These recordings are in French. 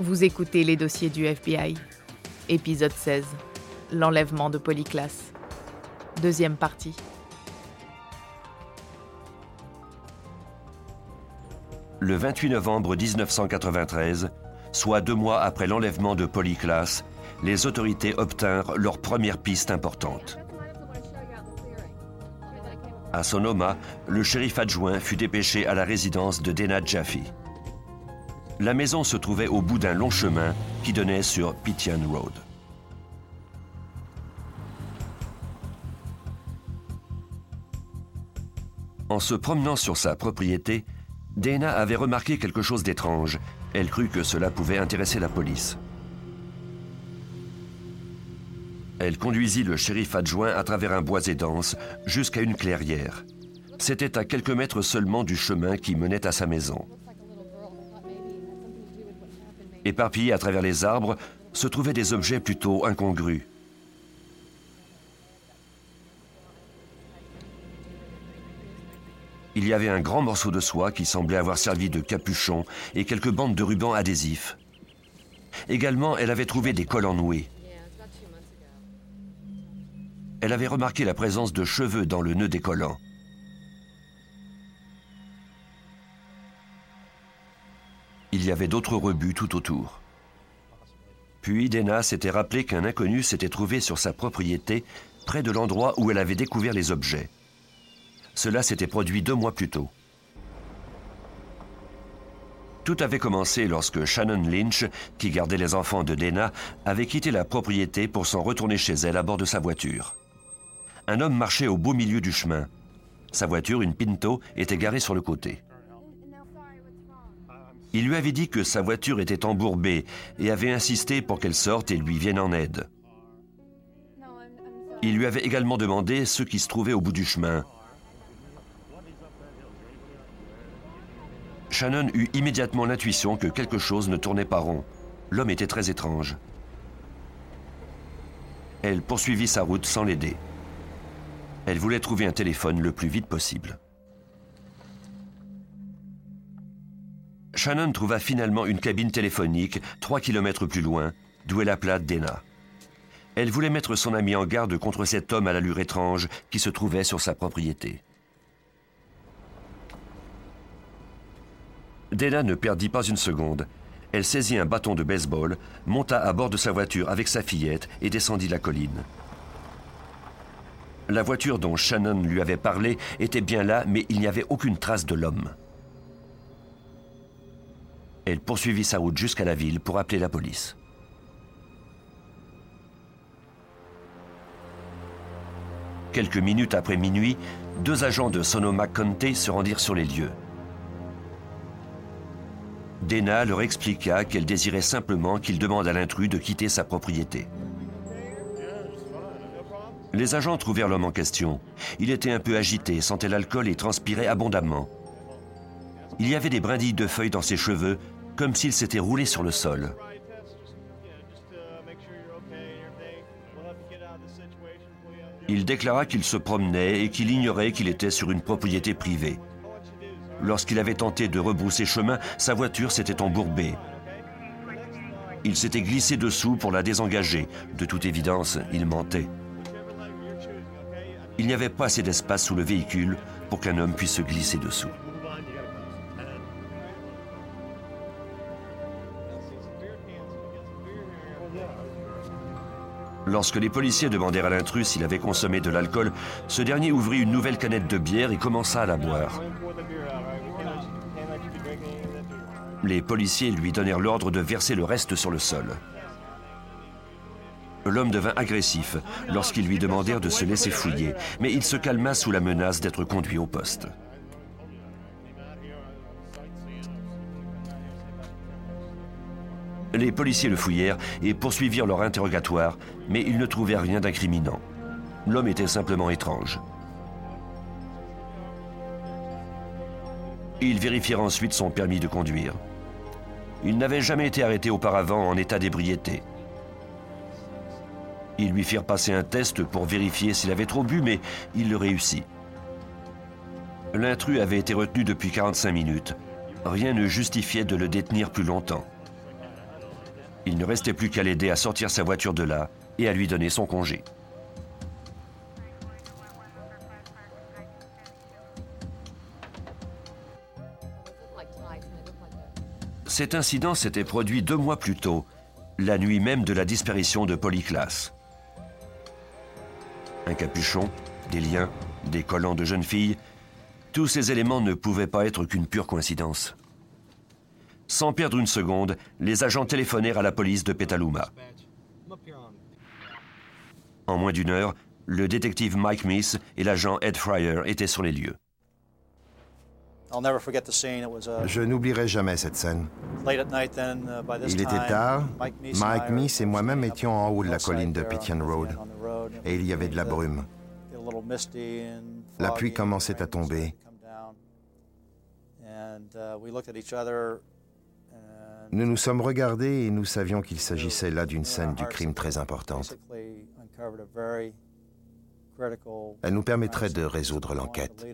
Vous écoutez les dossiers du FBI. Épisode 16. L'enlèvement de Polyclass. Deuxième partie. Le 28 novembre 1993, soit deux mois après l'enlèvement de Polyclass, les autorités obtinrent leur première piste importante. À Sonoma, le shérif adjoint fut dépêché à la résidence de Dena Jaffe. La maison se trouvait au bout d'un long chemin qui donnait sur Pitian Road. En se promenant sur sa propriété, Dana avait remarqué quelque chose d'étrange. Elle crut que cela pouvait intéresser la police. Elle conduisit le shérif adjoint à travers un bois et dense jusqu'à une clairière. C'était à quelques mètres seulement du chemin qui menait à sa maison. Éparpillés à travers les arbres se trouvaient des objets plutôt incongrus. Il y avait un grand morceau de soie qui semblait avoir servi de capuchon et quelques bandes de ruban adhésifs. Également, elle avait trouvé des collants noués. Elle avait remarqué la présence de cheveux dans le nœud des collants. Il y avait d'autres rebuts tout autour. Puis Dena s'était rappelé qu'un inconnu s'était trouvé sur sa propriété, près de l'endroit où elle avait découvert les objets. Cela s'était produit deux mois plus tôt. Tout avait commencé lorsque Shannon Lynch, qui gardait les enfants de Dena, avait quitté la propriété pour s'en retourner chez elle à bord de sa voiture. Un homme marchait au beau milieu du chemin. Sa voiture, une Pinto, était garée sur le côté. Il lui avait dit que sa voiture était embourbée et avait insisté pour qu'elle sorte et lui vienne en aide. Il lui avait également demandé ce qui se trouvait au bout du chemin. Shannon eut immédiatement l'intuition que quelque chose ne tournait pas rond. L'homme était très étrange. Elle poursuivit sa route sans l'aider. Elle voulait trouver un téléphone le plus vite possible. Shannon trouva finalement une cabine téléphonique trois kilomètres plus loin, d'où elle appela Dena. Elle voulait mettre son ami en garde contre cet homme à l'allure étrange qui se trouvait sur sa propriété. Dena ne perdit pas une seconde. Elle saisit un bâton de baseball, monta à bord de sa voiture avec sa fillette et descendit la colline. La voiture dont Shannon lui avait parlé était bien là, mais il n'y avait aucune trace de l'homme. Elle poursuivit sa route jusqu'à la ville pour appeler la police. Quelques minutes après minuit, deux agents de Sonoma County se rendirent sur les lieux. Dena leur expliqua qu'elle désirait simplement qu'il demande à l'intrus de quitter sa propriété. Les agents trouvèrent l'homme en question. Il était un peu agité, sentait l'alcool et transpirait abondamment. Il y avait des brindilles de feuilles dans ses cheveux, comme s'il s'était roulé sur le sol. Il déclara qu'il se promenait et qu'il ignorait qu'il était sur une propriété privée. Lorsqu'il avait tenté de rebrousser chemin, sa voiture s'était embourbée. Il s'était glissé dessous pour la désengager. De toute évidence, il mentait. Il n'y avait pas assez d'espace sous le véhicule pour qu'un homme puisse se glisser dessous. Lorsque les policiers demandèrent à l'intrus s'il avait consommé de l'alcool, ce dernier ouvrit une nouvelle canette de bière et commença à la boire. Les policiers lui donnèrent l'ordre de verser le reste sur le sol. L'homme devint agressif lorsqu'ils lui demandèrent de se laisser fouiller, mais il se calma sous la menace d'être conduit au poste. Les policiers le fouillèrent et poursuivirent leur interrogatoire, mais ils ne trouvèrent rien d'incriminant. L'homme était simplement étrange. Ils vérifièrent ensuite son permis de conduire. Il n'avait jamais été arrêté auparavant en état d'ébriété. Ils lui firent passer un test pour vérifier s'il avait trop bu, mais il le réussit. L'intrus avait été retenu depuis 45 minutes. Rien ne justifiait de le détenir plus longtemps. Il ne restait plus qu'à l'aider à sortir sa voiture de là et à lui donner son congé. Cet incident s'était produit deux mois plus tôt, la nuit même de la disparition de Polyclass. Un capuchon, des liens, des collants de jeune fille, tous ces éléments ne pouvaient pas être qu'une pure coïncidence. Sans perdre une seconde, les agents téléphonèrent à la police de Petaluma. En moins d'une heure, le détective Mike Miss et l'agent Ed Fryer étaient sur les lieux. Je n'oublierai jamais cette scène. Il était tard. Mike Miss et moi-même étions en haut de la colline de Pigeon Road et il y avait de la brume. La pluie commençait à tomber. Nous nous sommes regardés et nous savions qu'il s'agissait là d'une scène du crime très importante. Elle nous permettrait de résoudre l'enquête.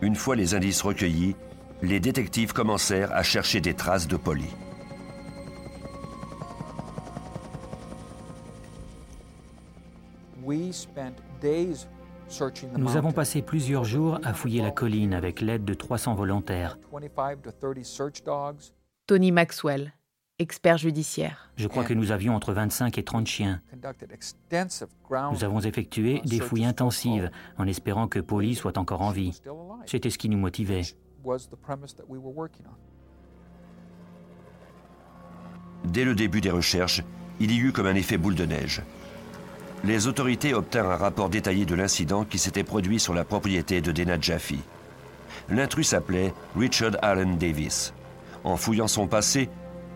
Une fois les indices recueillis, les détectives commencèrent à chercher des traces de Polly. Nous avons passé plusieurs jours à fouiller la colline avec l'aide de 300 volontaires. Tony Maxwell, expert judiciaire. Je crois que nous avions entre 25 et 30 chiens. Nous avons effectué des fouilles intensives en espérant que Polly soit encore en vie. C'était ce qui nous motivait. Dès le début des recherches, il y eut comme un effet boule de neige. Les autorités obtinrent un rapport détaillé de l'incident qui s'était produit sur la propriété de Dena Jaffe. L'intrus s'appelait Richard Allen Davis. En fouillant son passé,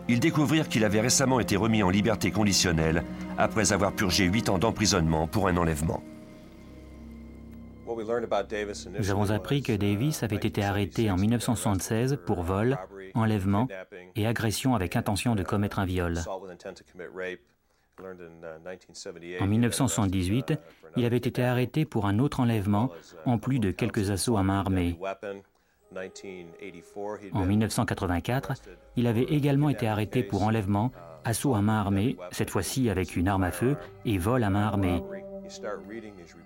ils découvrirent qu'il avait récemment été remis en liberté conditionnelle après avoir purgé huit ans d'emprisonnement pour un enlèvement. Nous avons appris que Davis avait été arrêté en 1976 pour vol, enlèvement et agression avec intention de commettre un viol. En 1978, il avait été arrêté pour un autre enlèvement, en plus de quelques assauts à main armée. En 1984, il avait également été arrêté pour enlèvement, assaut à main armée, cette fois-ci avec une arme à feu, et vol à main armée.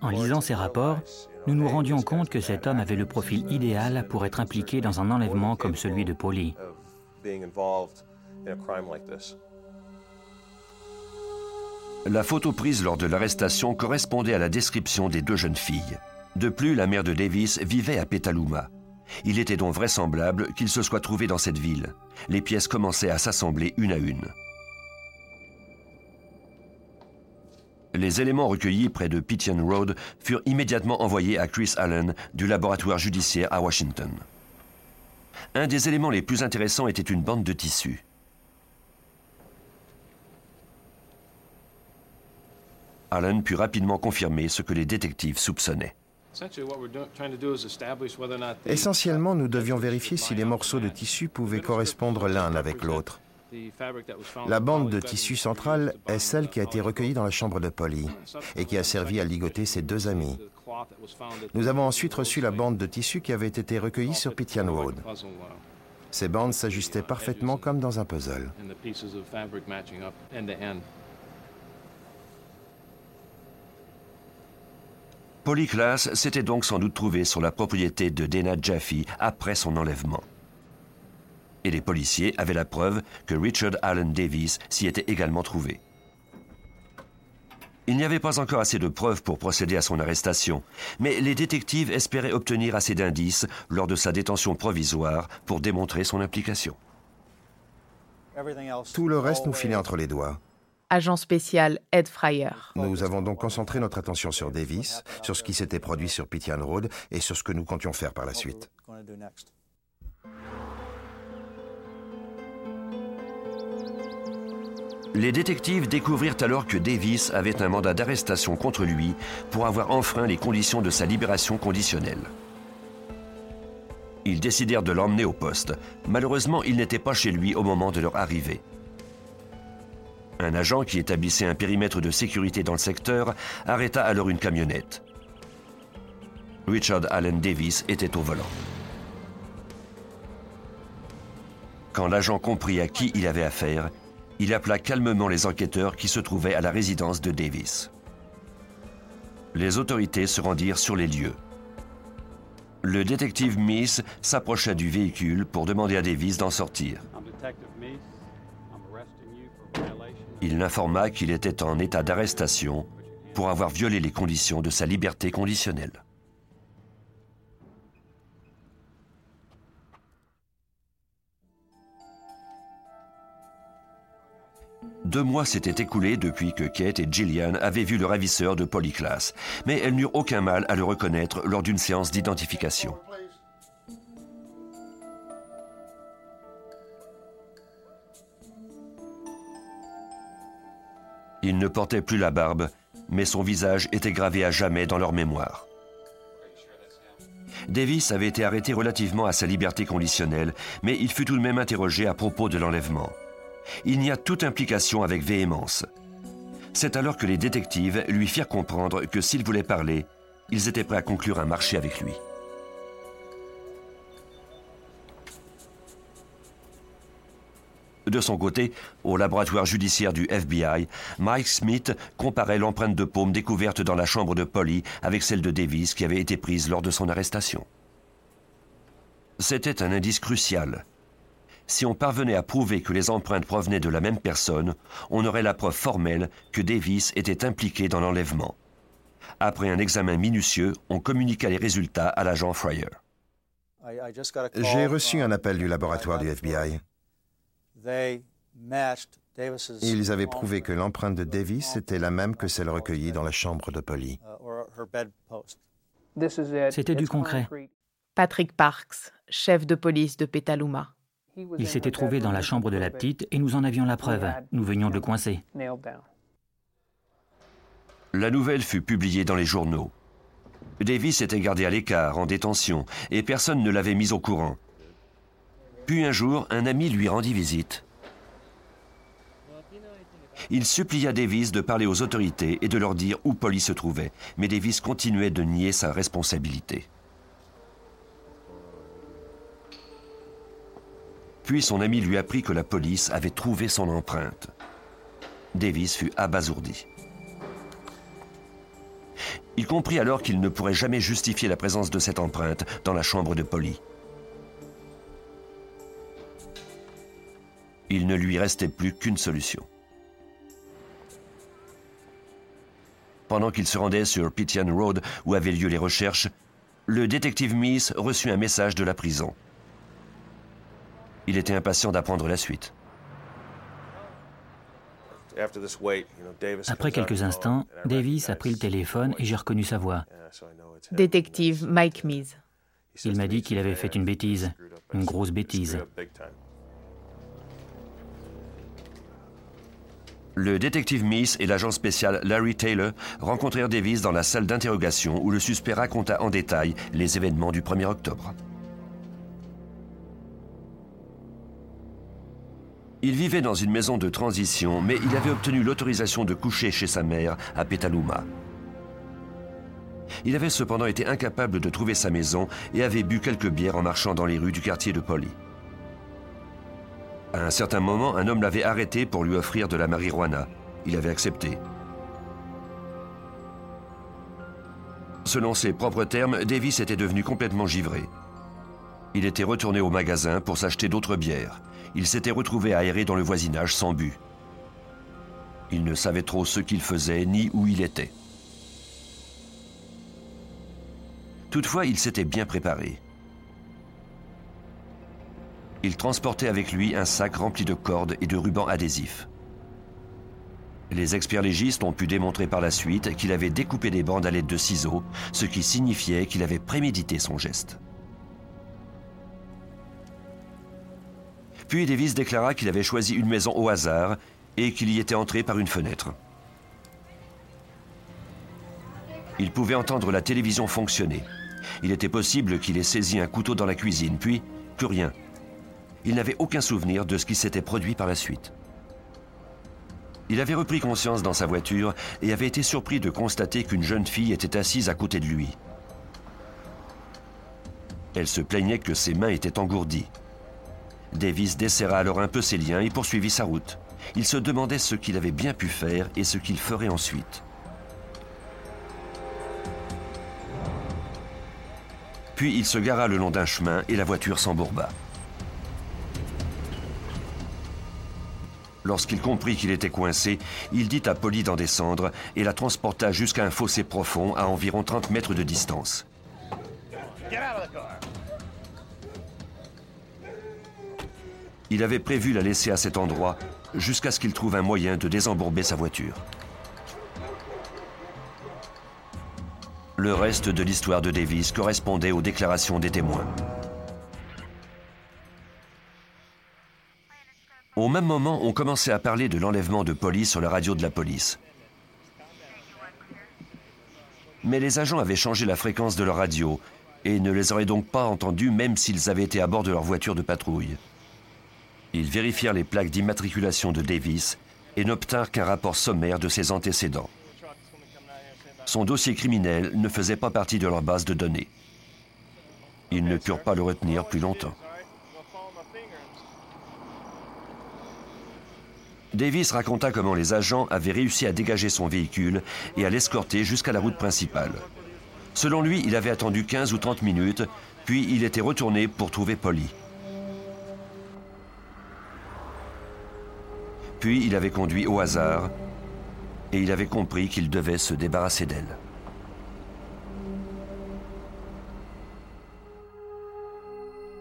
En lisant ces rapports, nous nous rendions compte que cet homme avait le profil idéal pour être impliqué dans un enlèvement comme celui de Polly. La photo prise lors de l'arrestation correspondait à la description des deux jeunes filles. De plus, la mère de Davis vivait à Petaluma. Il était donc vraisemblable qu'il se soit trouvé dans cette ville. Les pièces commençaient à s'assembler une à une. Les éléments recueillis près de Pigeon Road furent immédiatement envoyés à Chris Allen du laboratoire judiciaire à Washington. Un des éléments les plus intéressants était une bande de tissu. Allen put rapidement confirmer ce que les détectives soupçonnaient. Essentiellement, nous devions vérifier si les morceaux de tissu pouvaient correspondre l'un avec l'autre. La bande de tissu centrale est celle qui a été recueillie dans la chambre de Polly et qui a servi à ligoter ses deux amis. Nous avons ensuite reçu la bande de tissu qui avait été recueillie sur Pitian Road. Ces bandes s'ajustaient parfaitement comme dans un puzzle. Polyclass s'était donc sans doute trouvé sur la propriété de Dana Jaffe après son enlèvement. Et les policiers avaient la preuve que Richard Allen Davis s'y était également trouvé. Il n'y avait pas encore assez de preuves pour procéder à son arrestation, mais les détectives espéraient obtenir assez d'indices lors de sa détention provisoire pour démontrer son implication. Tout le reste nous filait entre les doigts agent spécial Ed Fryer. Nous avons donc concentré notre attention sur Davis, sur ce qui s'était produit sur Pitian Road et sur ce que nous comptions faire par la suite. Les détectives découvrirent alors que Davis avait un mandat d'arrestation contre lui pour avoir enfreint les conditions de sa libération conditionnelle. Ils décidèrent de l'emmener au poste. Malheureusement, il n'était pas chez lui au moment de leur arrivée. Un agent qui établissait un périmètre de sécurité dans le secteur arrêta alors une camionnette. Richard Allen Davis était au volant. Quand l'agent comprit à qui il avait affaire, il appela calmement les enquêteurs qui se trouvaient à la résidence de Davis. Les autorités se rendirent sur les lieux. Le détective Meese s'approcha du véhicule pour demander à Davis d'en sortir. Il l'informa qu'il était en état d'arrestation pour avoir violé les conditions de sa liberté conditionnelle. Deux mois s'étaient écoulés depuis que Kate et Gillian avaient vu le ravisseur de Polyclass, mais elles n'eurent aucun mal à le reconnaître lors d'une séance d'identification. Il ne portait plus la barbe, mais son visage était gravé à jamais dans leur mémoire. Davis avait été arrêté relativement à sa liberté conditionnelle, mais il fut tout de même interrogé à propos de l'enlèvement il n'y a toute implication avec véhémence. C'est alors que les détectives lui firent comprendre que s'il voulait parler, ils étaient prêts à conclure un marché avec lui. De son côté, au laboratoire judiciaire du FBI, Mike Smith comparait l'empreinte de paume découverte dans la chambre de Polly avec celle de Davis qui avait été prise lors de son arrestation. C'était un indice crucial. Si on parvenait à prouver que les empreintes provenaient de la même personne, on aurait la preuve formelle que Davis était impliqué dans l'enlèvement. Après un examen minutieux, on communiqua les résultats à l'agent Fryer. J'ai reçu un appel du laboratoire du FBI. Ils avaient prouvé que l'empreinte de Davis était la même que celle recueillie dans la chambre de Polly. C'était du concret. Patrick Parks, chef de police de Petaluma. Il s'était trouvé dans la chambre de la petite et nous en avions la preuve. Nous venions de le coincer. La nouvelle fut publiée dans les journaux. Davis était gardé à l'écart, en détention, et personne ne l'avait mis au courant. Puis un jour, un ami lui rendit visite. Il supplia Davis de parler aux autorités et de leur dire où Polly se trouvait, mais Davis continuait de nier sa responsabilité. Puis son ami lui apprit que la police avait trouvé son empreinte. Davis fut abasourdi. Il comprit alors qu'il ne pourrait jamais justifier la présence de cette empreinte dans la chambre de Polly. Il ne lui restait plus qu'une solution. Pendant qu'il se rendait sur Pitian Road où avaient lieu les recherches, le détective Miss reçut un message de la prison. Il était impatient d'apprendre la suite. Après quelques instants, Davis a pris le téléphone et j'ai reconnu sa voix. Détective Mike Meese. Il m'a dit qu'il avait fait une bêtise, une grosse bêtise. Le détective Meese et l'agent spécial Larry Taylor rencontrèrent Davis dans la salle d'interrogation où le suspect raconta en détail les événements du 1er octobre. Il vivait dans une maison de transition, mais il avait obtenu l'autorisation de coucher chez sa mère à Petaluma. Il avait cependant été incapable de trouver sa maison et avait bu quelques bières en marchant dans les rues du quartier de Polly. À un certain moment, un homme l'avait arrêté pour lui offrir de la marijuana. Il avait accepté. Selon ses propres termes, Davis était devenu complètement givré. Il était retourné au magasin pour s'acheter d'autres bières il s'était retrouvé aéré dans le voisinage sans but. Il ne savait trop ce qu'il faisait ni où il était. Toutefois, il s'était bien préparé. Il transportait avec lui un sac rempli de cordes et de rubans adhésifs. Les experts légistes ont pu démontrer par la suite qu'il avait découpé des bandes à l'aide de ciseaux, ce qui signifiait qu'il avait prémédité son geste. Puis Davis déclara qu'il avait choisi une maison au hasard et qu'il y était entré par une fenêtre. Il pouvait entendre la télévision fonctionner. Il était possible qu'il ait saisi un couteau dans la cuisine, puis plus rien. Il n'avait aucun souvenir de ce qui s'était produit par la suite. Il avait repris conscience dans sa voiture et avait été surpris de constater qu'une jeune fille était assise à côté de lui. Elle se plaignait que ses mains étaient engourdies. Davis desserra alors un peu ses liens et poursuivit sa route. Il se demandait ce qu'il avait bien pu faire et ce qu'il ferait ensuite. Puis il se gara le long d'un chemin et la voiture s'embourba. Lorsqu'il comprit qu'il était coincé, il dit à Polly d'en descendre et la transporta jusqu'à un fossé profond à environ 30 mètres de distance. Il avait prévu la laisser à cet endroit jusqu'à ce qu'il trouve un moyen de désembourber sa voiture. Le reste de l'histoire de Davis correspondait aux déclarations des témoins. Au même moment, on commençait à parler de l'enlèvement de police sur la radio de la police. Mais les agents avaient changé la fréquence de leur radio et ne les auraient donc pas entendus même s'ils avaient été à bord de leur voiture de patrouille. Ils vérifièrent les plaques d'immatriculation de Davis et n'obtinrent qu'un rapport sommaire de ses antécédents. Son dossier criminel ne faisait pas partie de leur base de données. Ils ne purent pas le retenir plus longtemps. Davis raconta comment les agents avaient réussi à dégager son véhicule et à l'escorter jusqu'à la route principale. Selon lui, il avait attendu 15 ou 30 minutes, puis il était retourné pour trouver Polly. Puis il avait conduit au hasard et il avait compris qu'il devait se débarrasser d'elle.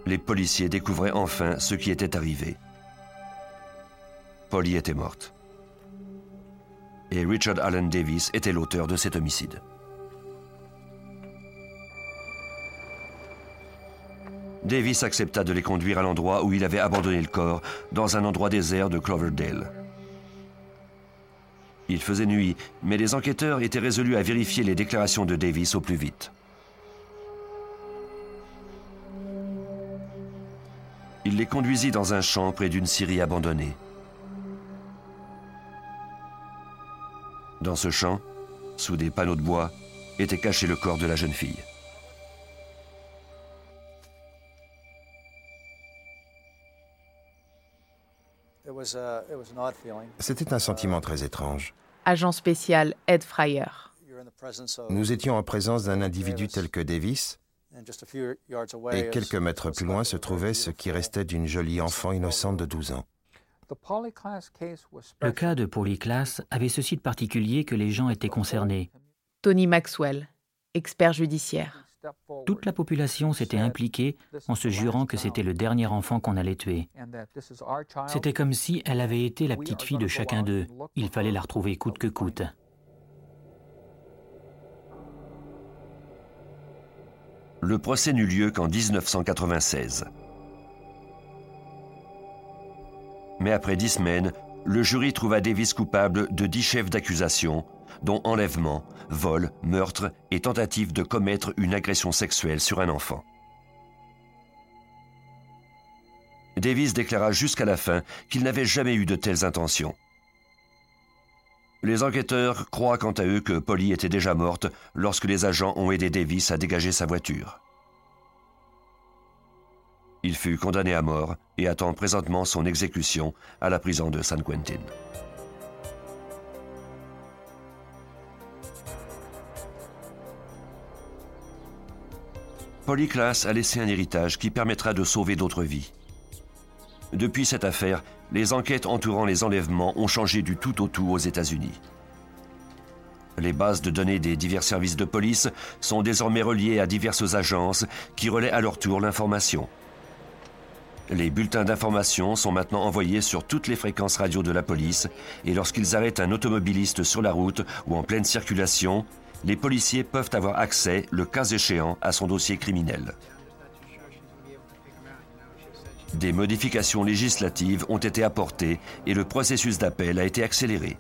Les policiers découvraient enfin ce qui était arrivé. Polly était morte. Et Richard Allen Davis était l'auteur de cet homicide. Davis accepta de les conduire à l'endroit où il avait abandonné le corps, dans un endroit désert de Cloverdale. Il faisait nuit, mais les enquêteurs étaient résolus à vérifier les déclarations de Davis au plus vite. Il les conduisit dans un champ près d'une scierie abandonnée. Dans ce champ, sous des panneaux de bois, était caché le corps de la jeune fille. C'était un sentiment très étrange. Agent spécial Ed Fryer. Nous étions en présence d'un individu tel que Davis, et quelques mètres plus loin se trouvait ce qui restait d'une jolie enfant innocente de 12 ans. Le cas de Polyclass avait ceci de particulier que les gens étaient concernés. Tony Maxwell, expert judiciaire. Toute la population s'était impliquée en se jurant que c'était le dernier enfant qu'on allait tuer. C'était comme si elle avait été la petite fille de chacun d'eux. Il fallait la retrouver coûte que coûte. Le procès n'eut lieu qu'en 1996. Mais après dix semaines, le jury trouva Davis coupable de dix chefs d'accusation, dont enlèvement, vol, meurtre et tentative de commettre une agression sexuelle sur un enfant. Davis déclara jusqu'à la fin qu'il n'avait jamais eu de telles intentions. Les enquêteurs croient quant à eux que Polly était déjà morte lorsque les agents ont aidé Davis à dégager sa voiture. Il fut condamné à mort et attend présentement son exécution à la prison de San Quentin. Polyclass a laissé un héritage qui permettra de sauver d'autres vies. Depuis cette affaire, les enquêtes entourant les enlèvements ont changé du tout au tout aux États-Unis. Les bases de données des divers services de police sont désormais reliées à diverses agences qui relaient à leur tour l'information. Les bulletins d'information sont maintenant envoyés sur toutes les fréquences radio de la police et lorsqu'ils arrêtent un automobiliste sur la route ou en pleine circulation, les policiers peuvent avoir accès, le cas échéant, à son dossier criminel. Des modifications législatives ont été apportées et le processus d'appel a été accéléré.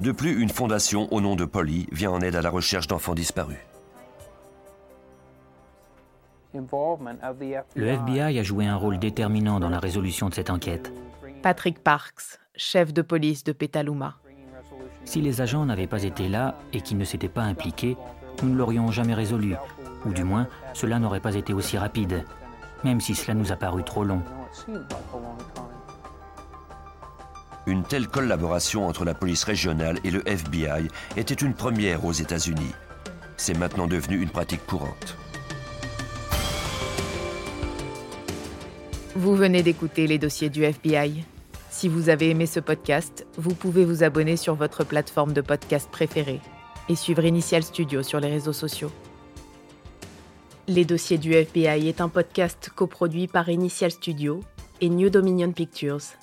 De plus, une fondation au nom de Polly vient en aide à la recherche d'enfants disparus. Le FBI a joué un rôle déterminant dans la résolution de cette enquête. Patrick Parks, chef de police de Petaluma. Si les agents n'avaient pas été là et qu'ils ne s'étaient pas impliqués, nous ne l'aurions jamais résolu, ou du moins, cela n'aurait pas été aussi rapide. même si cela nous a paru trop long. Une telle collaboration entre la police régionale et le FBI était une première aux États-Unis. C'est maintenant devenu une pratique courante. Vous venez d'écouter les dossiers du FBI. Si vous avez aimé ce podcast, vous pouvez vous abonner sur votre plateforme de podcast préférée et suivre Initial Studio sur les réseaux sociaux. Les dossiers du FBI est un podcast coproduit par Initial Studio et New Dominion Pictures,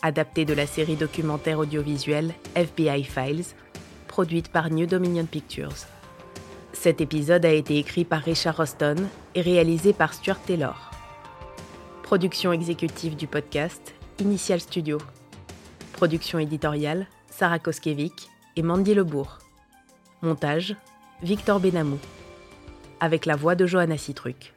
adapté de la série documentaire audiovisuelle FBI Files, produite par New Dominion Pictures. Cet épisode a été écrit par Richard Roston et réalisé par Stuart Taylor. Production exécutive du podcast, Initial Studio. Production éditoriale, Sarah Koskiewicz et Mandy Lebourg. Montage, Victor Benamou avec la voix de Johanna Citruc.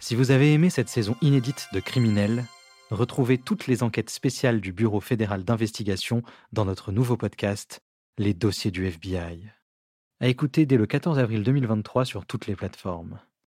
Si vous avez aimé cette saison inédite de Criminels, retrouvez toutes les enquêtes spéciales du Bureau fédéral d'investigation dans notre nouveau podcast, Les dossiers du FBI. À écouter dès le 14 avril 2023 sur toutes les plateformes.